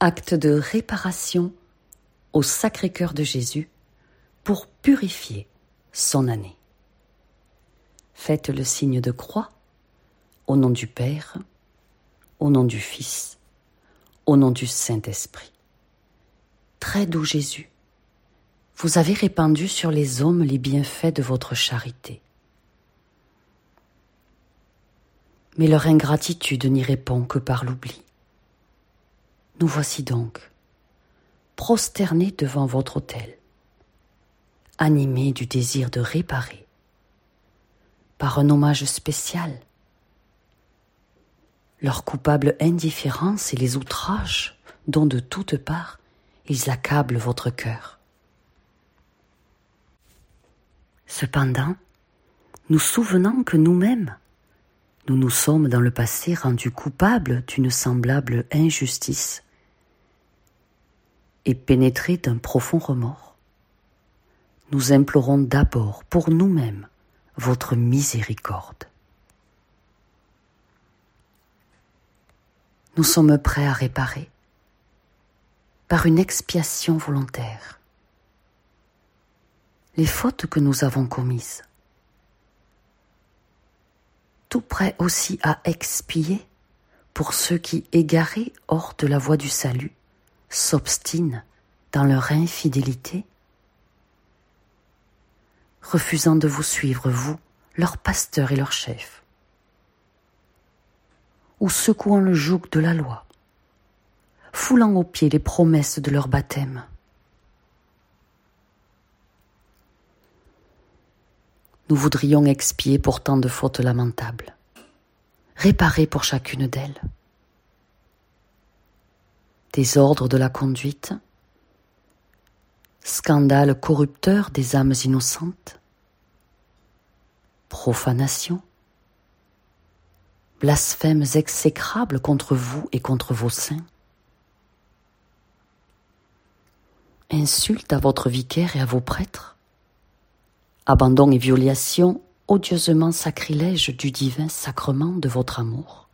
acte de réparation au Sacré-Cœur de Jésus pour purifier son année. Faites le signe de croix au nom du Père, au nom du Fils, au nom du Saint-Esprit. Très doux Jésus, vous avez répandu sur les hommes les bienfaits de votre charité. Mais leur ingratitude n'y répond que par l'oubli. Nous voici donc, prosternés devant votre autel, animés du désir de réparer, par un hommage spécial, leur coupable indifférence et les outrages dont de toutes parts ils accablent votre cœur. Cependant, nous souvenant que nous-mêmes, nous nous sommes dans le passé rendus coupables d'une semblable injustice, et pénétrés d'un profond remords, nous implorons d'abord pour nous-mêmes votre miséricorde. Nous sommes prêts à réparer par une expiation volontaire les fautes que nous avons commises, tout prêt aussi à expier pour ceux qui, égarés hors de la voie du salut, s'obstinent dans leur infidélité, refusant de vous suivre, vous, leur pasteur et leur chef, ou secouant le joug de la loi, foulant aux pieds les promesses de leur baptême. Nous voudrions expier pour tant de fautes lamentables, réparer pour chacune d'elles désordre de la conduite, scandale corrupteur des âmes innocentes, profanation, blasphèmes exécrables contre vous et contre vos saints, insultes à votre vicaire et à vos prêtres, abandon et violation odieusement sacrilège du divin sacrement de votre amour,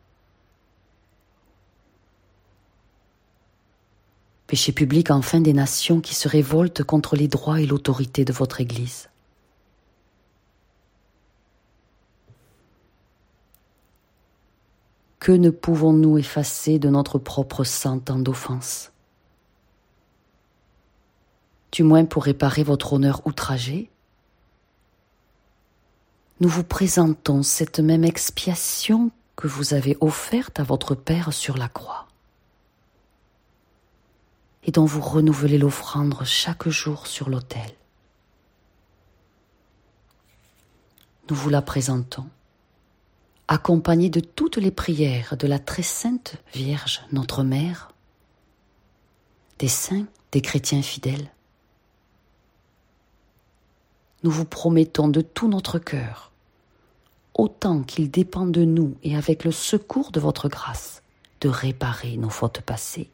péché public enfin des nations qui se révoltent contre les droits et l'autorité de votre Église. Que ne pouvons-nous effacer de notre propre sang tant d'offenses Du moins pour réparer votre honneur outragé, nous vous présentons cette même expiation que vous avez offerte à votre Père sur la croix et dont vous renouvelez l'offrande chaque jour sur l'autel. Nous vous la présentons, accompagnée de toutes les prières de la très sainte Vierge, notre Mère, des saints, des chrétiens fidèles. Nous vous promettons de tout notre cœur, autant qu'il dépend de nous et avec le secours de votre grâce, de réparer nos fautes passées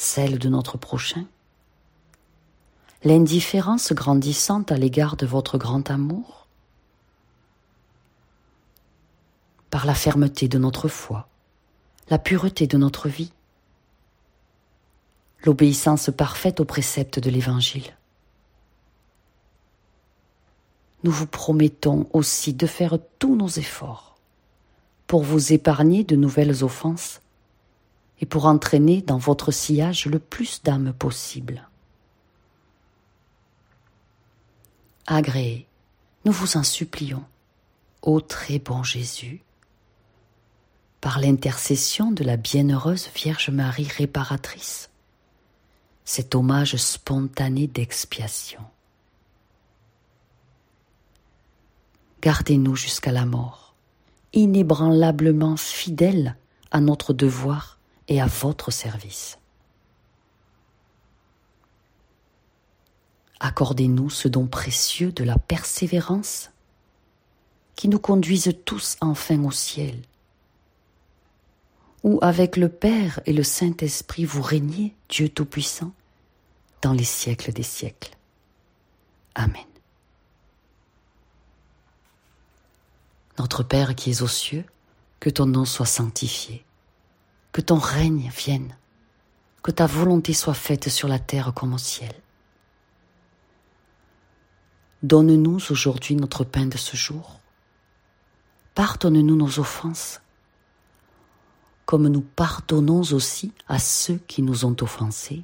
celle de notre prochain? L'indifférence grandissante à l'égard de votre grand amour? Par la fermeté de notre foi, la pureté de notre vie, l'obéissance parfaite aux préceptes de l'Évangile. Nous vous promettons aussi de faire tous nos efforts pour vous épargner de nouvelles offenses et pour entraîner dans votre sillage le plus d'âmes possible. Agréez, nous vous en supplions, ô très bon Jésus, par l'intercession de la bienheureuse Vierge Marie réparatrice, cet hommage spontané d'expiation. Gardez-nous jusqu'à la mort, inébranlablement fidèles à notre devoir et à votre service. Accordez-nous ce don précieux de la persévérance qui nous conduise tous enfin au ciel, où avec le Père et le Saint-Esprit vous régnez, Dieu Tout-Puissant, dans les siècles des siècles. Amen. Notre Père qui es aux cieux, que ton nom soit sanctifié que ton règne vienne, que ta volonté soit faite sur la terre comme au ciel. Donne-nous aujourd'hui notre pain de ce jour. Pardonne-nous nos offenses, comme nous pardonnons aussi à ceux qui nous ont offensés.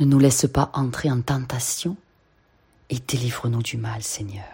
Ne nous laisse pas entrer en tentation et délivre-nous du mal, Seigneur.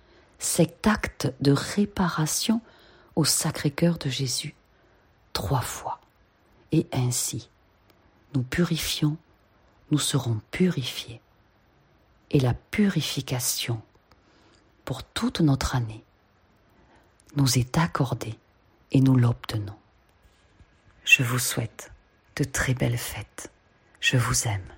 cet acte de réparation au Sacré-Cœur de Jésus, trois fois. Et ainsi, nous purifions, nous serons purifiés. Et la purification pour toute notre année nous est accordée et nous l'obtenons. Je vous souhaite de très belles fêtes. Je vous aime.